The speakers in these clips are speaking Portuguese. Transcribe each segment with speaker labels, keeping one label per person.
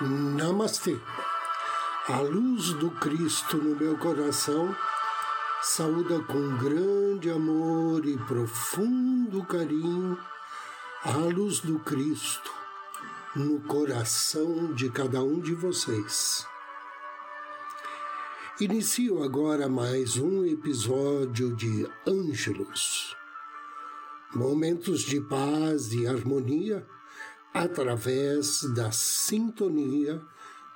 Speaker 1: Namastê. A luz do Cristo no meu coração saúda com grande amor e profundo carinho a luz do Cristo no coração de cada um de vocês. Inicio agora mais um episódio de Ângelos. Momentos de paz e harmonia através da sintonia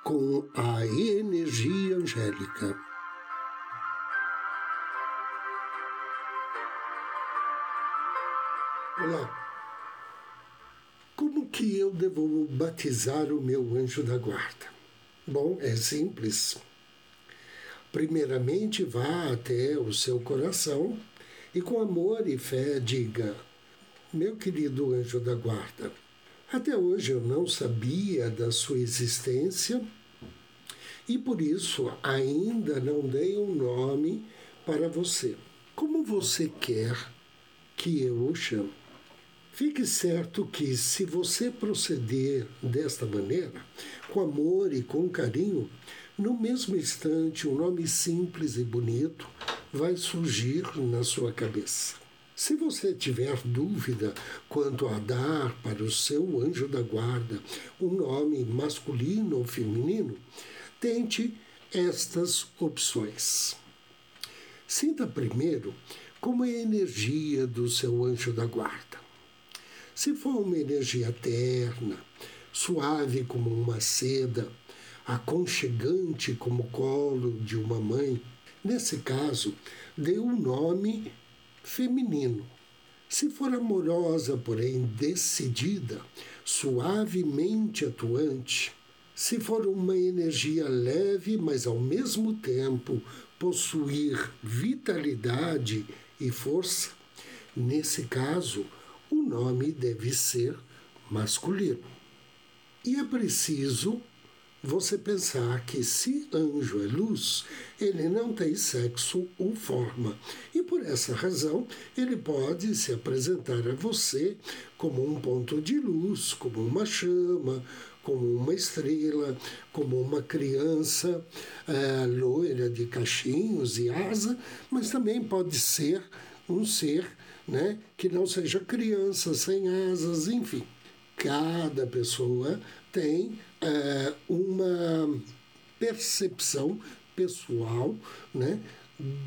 Speaker 1: com a energia angélica. Olá. Como que eu devo batizar o meu anjo da guarda? Bom, é simples. Primeiramente, vá até o seu coração e, com amor e fé, diga: Meu querido anjo da guarda, até hoje eu não sabia da sua existência e por isso ainda não dei um nome para você. Como você quer que eu o chame? Fique certo que, se você proceder desta maneira, com amor e com carinho, no mesmo instante um nome simples e bonito vai surgir na sua cabeça. Se você tiver dúvida quanto a dar para o seu anjo da guarda um nome masculino ou feminino, tente estas opções. Sinta primeiro como é a energia do seu anjo da guarda. Se for uma energia terna, suave como uma seda, aconchegante como o colo de uma mãe, nesse caso, dê um nome feminino. Se for amorosa, porém decidida, suavemente atuante, se for uma energia leve, mas ao mesmo tempo possuir vitalidade e força, nesse caso, o nome deve ser masculino. E é preciso você pensar que se anjo é luz, ele não tem sexo ou forma. E por essa razão, ele pode se apresentar a você como um ponto de luz, como uma chama, como uma estrela, como uma criança é, loira de cachinhos e asa, mas também pode ser um ser né, que não seja criança, sem asas, enfim. Cada pessoa tem é, uma percepção pessoal né,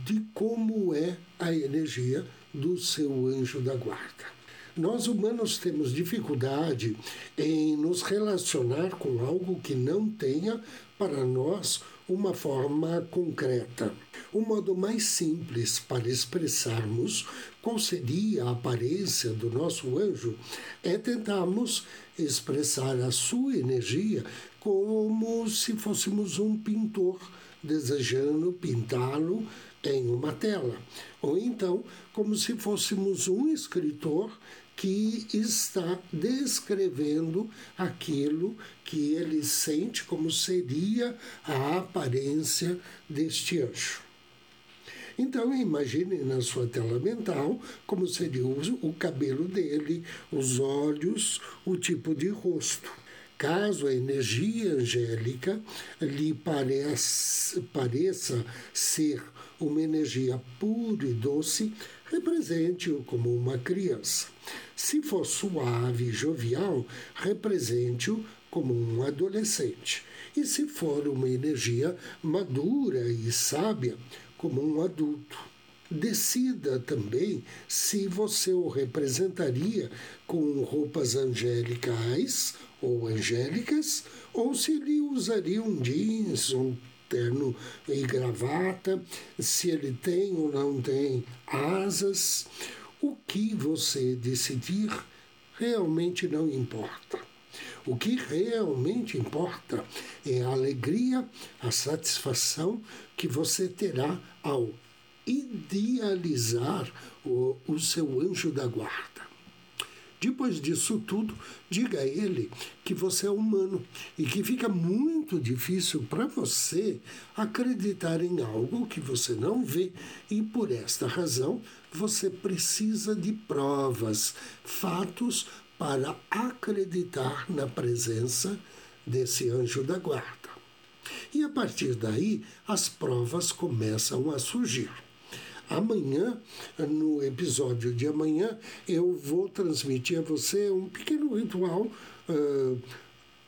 Speaker 1: de como é a energia do seu anjo da guarda. Nós humanos temos dificuldade em nos relacionar com algo que não tenha para nós uma forma concreta. O modo mais simples para expressarmos qual seria a aparência do nosso anjo é tentarmos expressar a sua energia como se fôssemos um pintor desejando pintá-lo em uma tela, ou então como se fôssemos um escritor que está descrevendo aquilo que ele sente como seria a aparência deste anjo. Então imagine na sua tela mental como seria o, cabelo dele, os olhos, o tipo de rosto. Caso a energia angélica lhe pareça, pareça ser uma energia pura e doce, represente-o como uma criança. Se for suave e jovial, represente-o como um adolescente. E se for uma energia madura e sábia, como um adulto. Decida também se você o representaria com roupas angélicas ou angélicas, ou se ele usaria um jeans, um terno e gravata, se ele tem ou não tem asas. O que você decidir realmente não importa. O que realmente importa é a alegria, a satisfação que você terá ao idealizar o, o seu anjo da guarda. Depois disso tudo, diga a ele que você é humano e que fica muito difícil para você acreditar em algo que você não vê e por esta razão você precisa de provas, fatos para acreditar na presença desse anjo da guarda. E a partir daí, as provas começam a surgir. Amanhã, no episódio de amanhã, eu vou transmitir a você um pequeno ritual. Uh,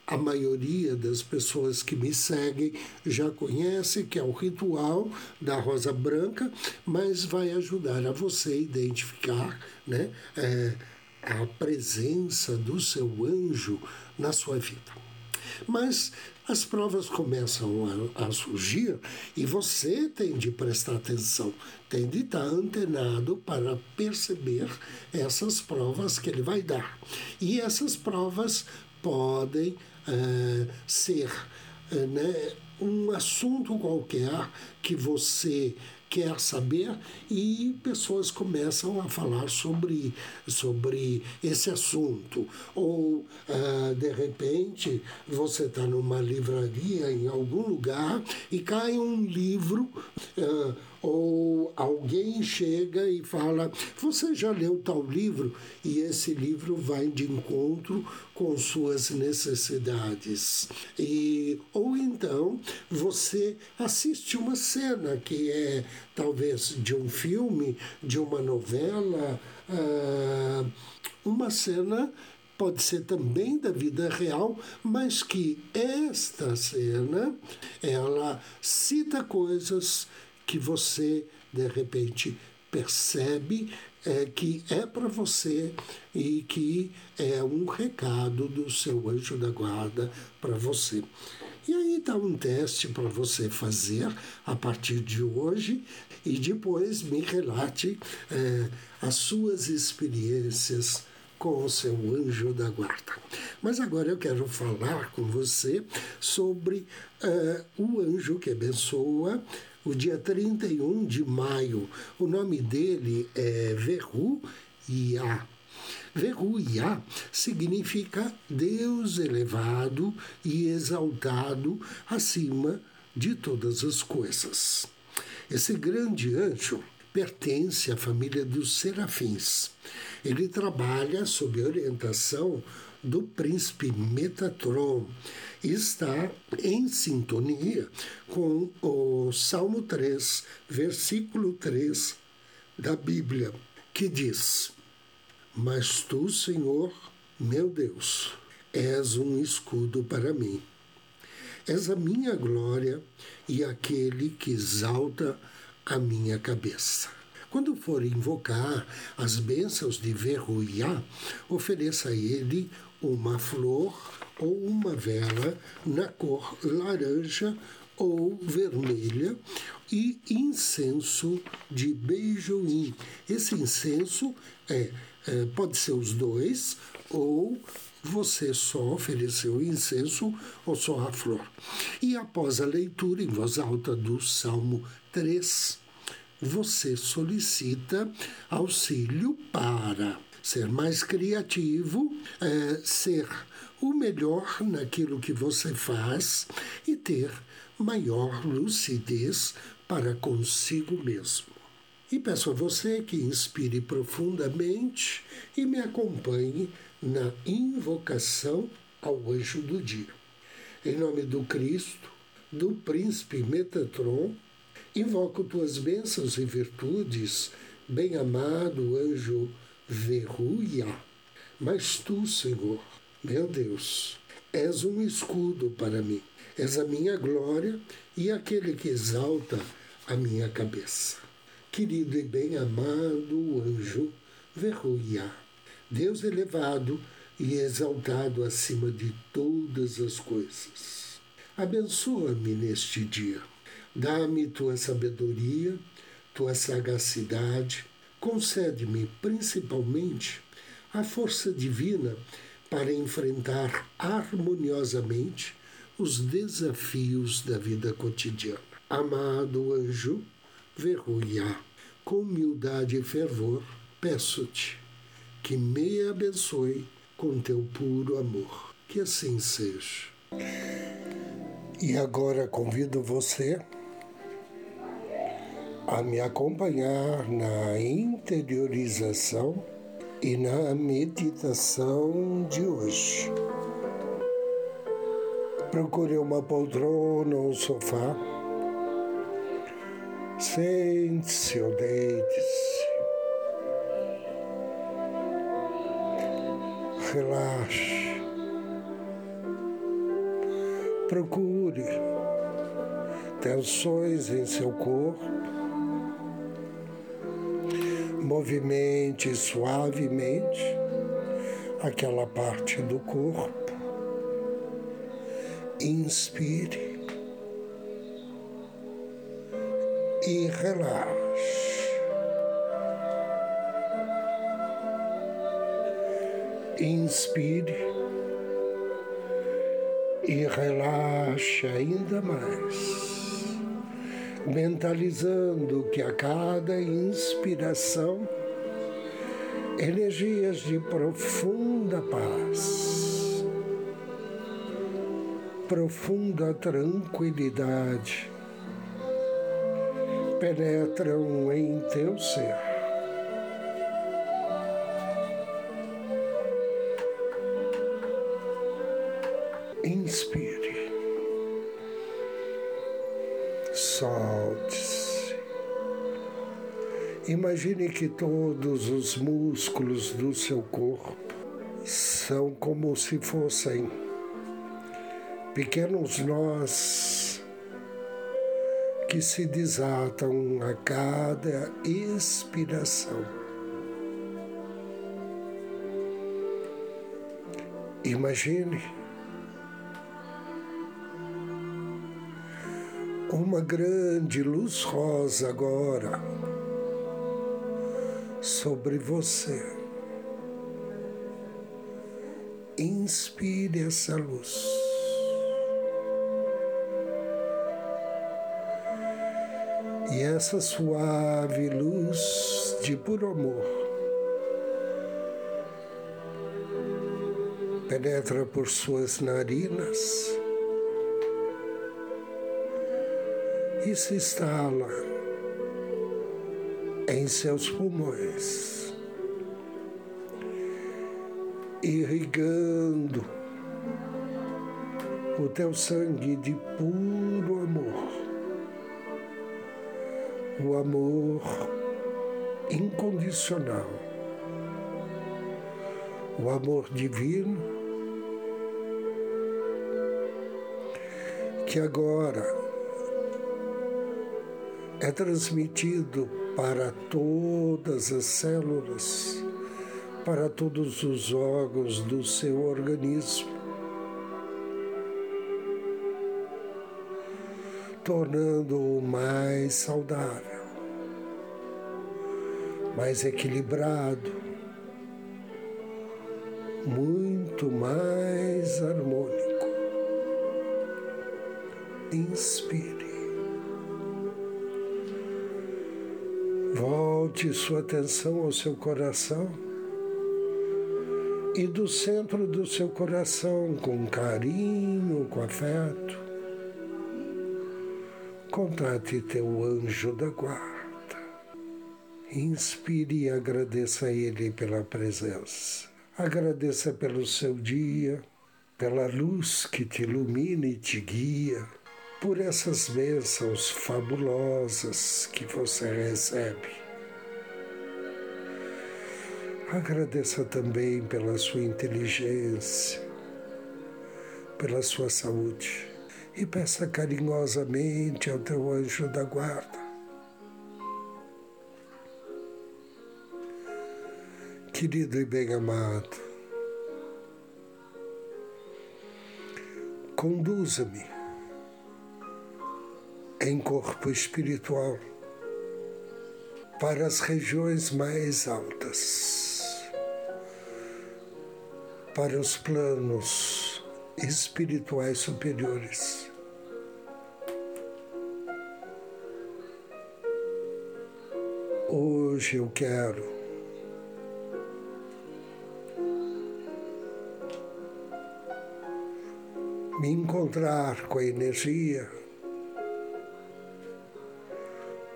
Speaker 1: a maioria das pessoas que me seguem já conhece, que é o ritual da rosa branca, mas vai ajudar a você identificar né, é, a presença do seu anjo na sua vida. Mas as provas começam a, a, surgir e você tem de prestar atenção, tem de estar antenado para perceber essas provas que ele vai dar. E essas provas podem é, ser é, né, um assunto qualquer que você quer saber e pessoas começam a falar sobre, sobre esse assunto. Ou, uh, de repente, você está numa livraria em algum lugar e cai um livro. Uh, ou alguém chega e fala: Você já leu tal livro? E esse livro vai de encontro com suas necessidades. E, ou então você assiste uma cena que é talvez de um filme, de uma novela, uh, uma cena pode ser também da vida real, mas que esta cena ela cita coisas que você de repente percebe é, que é para você e que é um recado do seu anjo da guarda para você. E aí está um teste para você fazer a partir de hoje e depois me relate é, as suas experiências com o seu anjo da guarda. Mas agora eu quero falar com você sobre uh, o anjo que abençoa o dia 31 de maio. O nome dele é Verru. Verru Yah significa Deus elevado e exaltado acima de todas as coisas. Esse grande anjo pertence à família dos serafins. Ele trabalha sob orientação do príncipe Metatron está em sintonia com o Salmo 3, versículo 3 da Bíblia, que diz: Mas tu, Senhor, meu Deus, és um escudo para mim. És a minha glória e aquele que exalta a minha cabeça. Quando for invocar as bênçãos de Verruiá, ofereça a ele uma flor ou uma vela na cor laranja ou vermelha e incenso de beijoim. Esse incenso é, é, pode ser os dois ou você só ofereceu o incenso ou só a flor. E após a leitura em voz alta do Salmo 3, você solicita auxílio para ser mais criativo, é, ser o melhor naquilo que você faz e ter maior lucidez para consigo mesmo. E peço a você que inspire profundamente e me acompanhe na invocação ao anjo do dia. Em nome do Cristo, do príncipe Metatron, invoco tuas bênçãos e virtudes, bem-amado anjo Verruia. Mas tu, Senhor, meu Deus, és um escudo para mim, és a minha glória e aquele que exalta a minha cabeça. Querido e bem-amado anjo Verruia, Deus elevado e exaltado acima de todas as coisas. Abençoa-me neste dia. Dá-me tua sabedoria, tua sagacidade. Concede-me principalmente a força divina para enfrentar harmoniosamente os desafios da vida cotidiana. Amado anjo, verruia. Com humildade e fervor, peço-te que me abençoe com teu puro amor. Que assim seja. E agora convido você a me acompanhar na interiorização e na meditação de hoje. Procure uma poltrona ou um sofá. Sente-se ou deite-se. Relaxe. Procure tensões em seu corpo movimente suavemente aquela parte do corpo. Inspire e relaxe. Inspire e relaxe ainda mais mentalizando que a cada inspiração, energias de profunda paz, profunda tranquilidade penetram em teu ser. Inspire. Solte-se. Imagine que todos os músculos do seu corpo são como se fossem pequenos nós que se desatam a cada expiração. Imagine uma grande luz rosa agora sobre você. Inspire essa luz. E essa suave luz de puro amor penetra por suas narinas e se instala em seus pulmões, irrigando o teu sangue de puro amor, o amor incondicional, o amor divino que agora é transmitido para todas as células, para todos os órgãos do seu organismo, tornando-o mais saudável, mais equilibrado, muito mais harmônico. Inspire. Volte sua atenção ao seu coração e do centro do seu coração, com carinho, com afeto, contate teu anjo da guarda. Inspire e agradeça a ele pela presença. Agradeça pelo seu dia, pela luz que te ilumina e te guia por essas bênçãos fabulosas que você recebe. Agradeça também pela sua inteligência, pela sua saúde e peça carinhosamente ao teu anjo da guarda. Querido e bem amado, conduza-me em corpo espiritual para as regiões mais altas, para os planos espirituais superiores. Hoje eu quero me encontrar com a energia,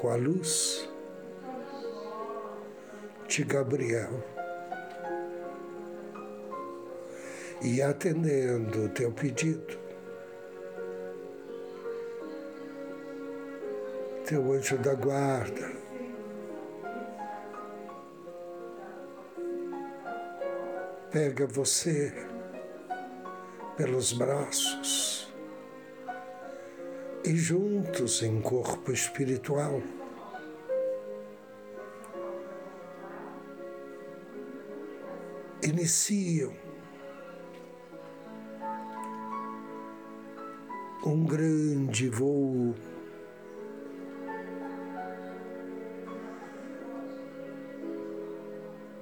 Speaker 1: com a luz de Gabriel. E atendendo o teu pedido, teu anjo da guarda, pega você pelos braços e juntos em corpo espiritual. Iniciam um grande voo.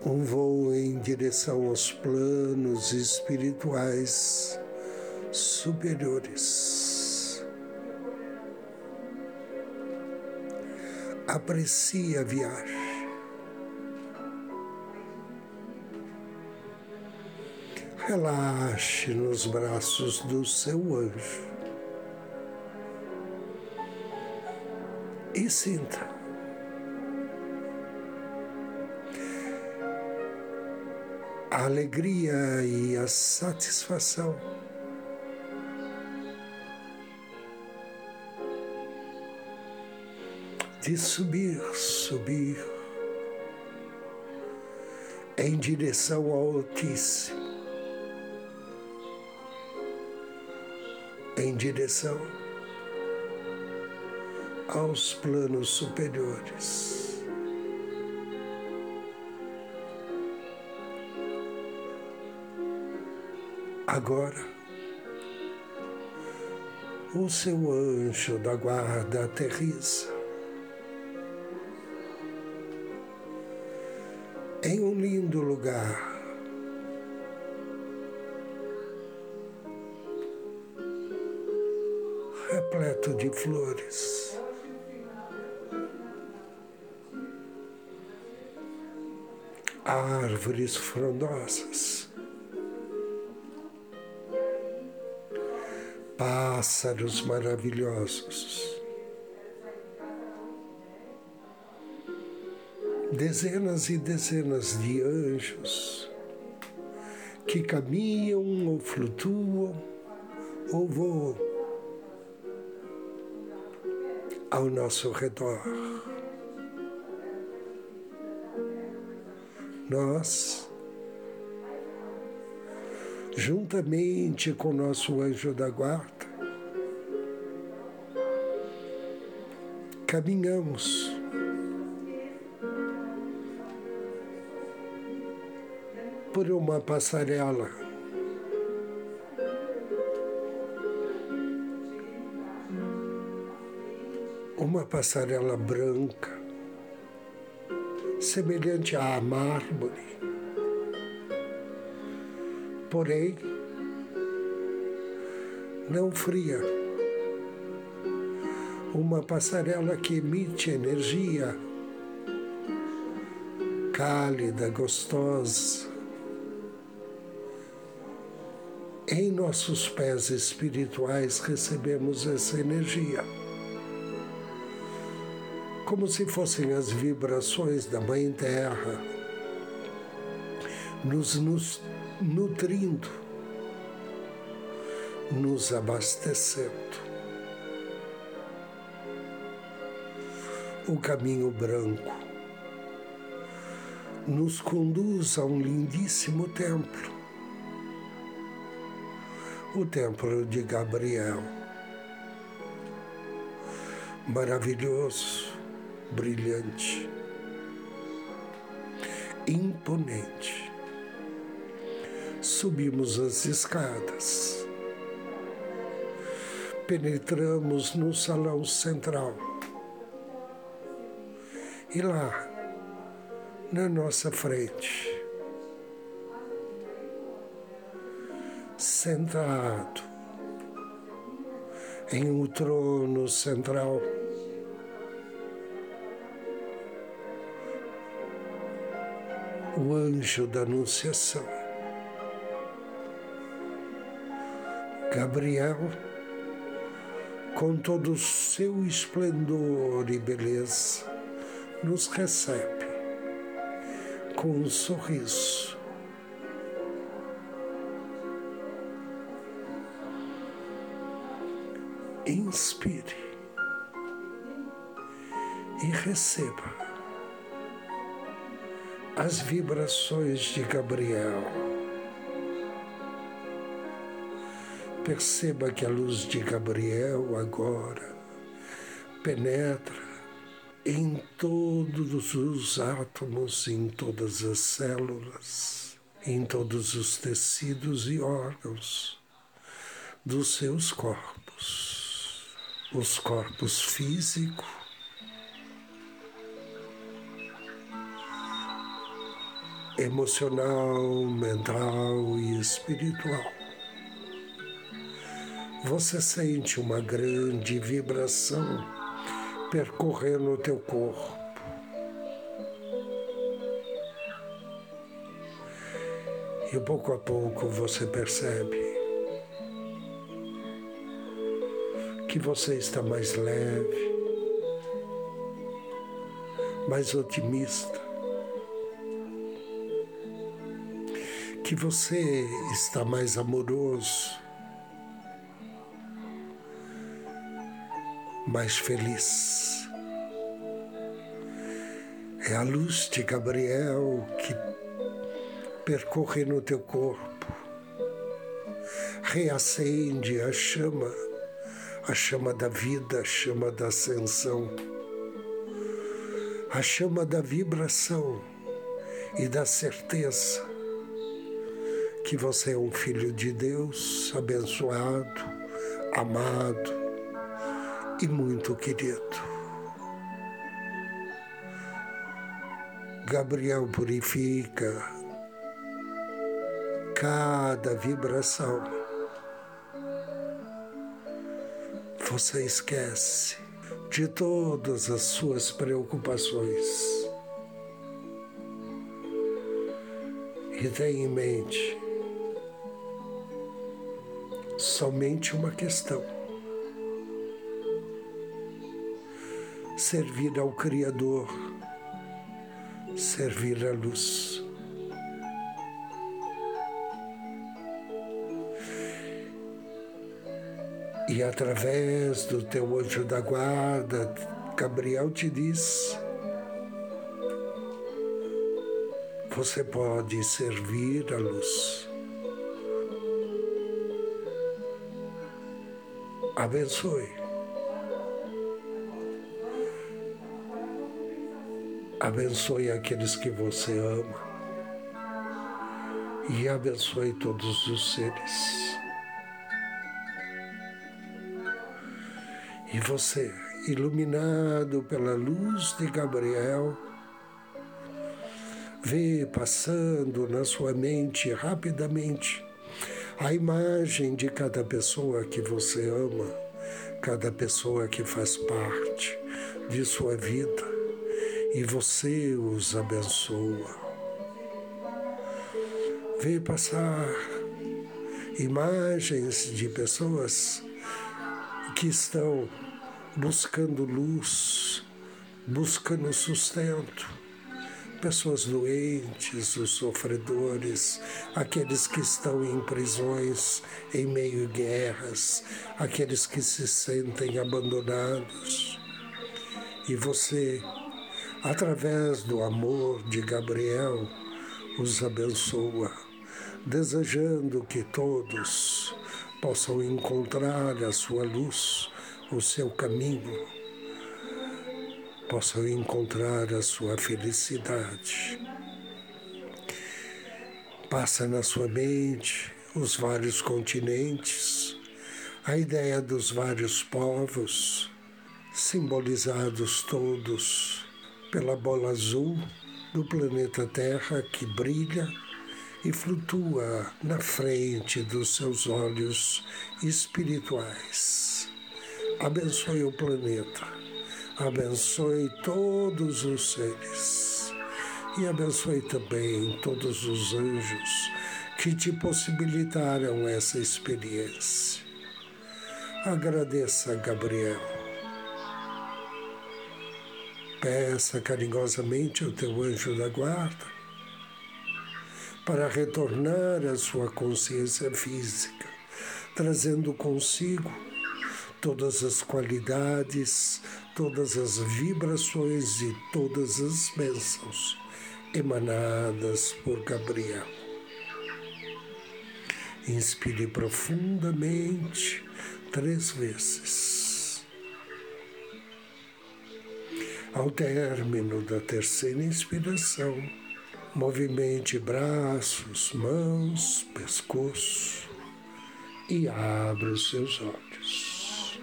Speaker 1: Um voo em direção aos planos espirituais superiores. Aprecie a viagem. Relaxe nos braços do seu anjo. e sinta. A alegria e a satisfação. De subir, subir em direção ao Altíssimo, em direção aos planos superiores. Agora, o seu anjo da guarda aterriza lugar. Repleto de flores. árvores frondosas, pássaros maravilhosos, dezenas e dezenas de anjos que caminham ou flutuam ou voam ao nosso redor. nós, juntamente com nosso anjo da guarda, caminhamos por uma passarela. Uma passarela branca semelhante à mármore. Porém, não fria. Uma passarela que emite energia cálida, gostosa. Em nossos pés espirituais recebemos essa energia como se fossem as vibrações da Mãe Terra, nos, nos nutrindo, nos abastecendo. O caminho branco nos conduz a um lindíssimo templo, o Templo de Gabriel. Maravilhoso brilhante, imponente. Subimos as escadas, penetramos no salão central e lá, na nossa frente, sentado em um trono central, o anjo da Anunciação. Gabriel, com todo o seu esplendor e beleza, nos recebe com um sorriso. Inspire e receba as vibrações de Gabriel. Perceba que a luz de Gabriel agora penetra em todos os átomos, em todas as células, em todos os tecidos e órgãos dos seus corpos, os corpos físico, emocional, mental e espiritual. Você sente uma grande vibração percorrendo o teu corpo. E pouco a pouco você percebe que você está mais leve, mais otimista, que você está mais amoroso, mais feliz. É a luz de Gabriel que percorre no teu corpo, reacende a chama, a chama da vida, a chama da ascensão, a chama da vibração e da certeza que você é um filho de Deus, abençoado, amado e muito querido. Gabriel purifica cada vibração. Você esquece de todas as suas preocupações. E tem em mente somente uma questão: servir ao Criador, servir à luz. E através do teu anjo da guarda, Gabriel te diz: você pode servir à luz. abençoe. Abençoe aqueles que você ama e abençoe todos os seres. E você, iluminado pela luz de Gabriel, vê passando na sua mente rapidamente a imagem de cada pessoa que você ama, cada pessoa que faz parte de sua vida e você os abençoa. Vê passar imagens de pessoas que estão buscando luz, buscando sustento, pessoas doentes, os sofredores, aqueles que estão em prisões, em meio a guerras, aqueles que se sentem abandonados. E você, através do amor de Gabriel, os abençoa, desejando que todos possam encontrar a sua luz, o seu caminho possam encontrar a sua felicidade. Passa na sua mente os vários continentes, a ideia dos vários povos, simbolizados todos pela bola azul do planeta Terra que brilha e flutua na frente dos seus olhos espirituais. Abençoe o planeta abençoe todos os seres e abençoe também todos os anjos que te possibilitaram essa experiência. Agradeça Gabriel. Peça carinhosamente ao teu anjo da guarda para retornar à sua consciência física, trazendo consigo todas as qualidades, todas as vibrações e todas as bênçãos emanadas por Gabriel. Inspire profundamente três vezes. Ao término da terceira inspiração, movimente braços, mãos, pescoço e abra os seus olhos.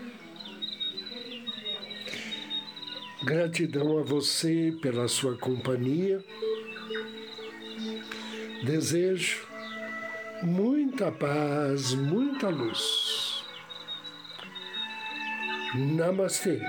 Speaker 1: Gratidão a você pela sua companhia. Desejo muita paz, muita luz. Namastê.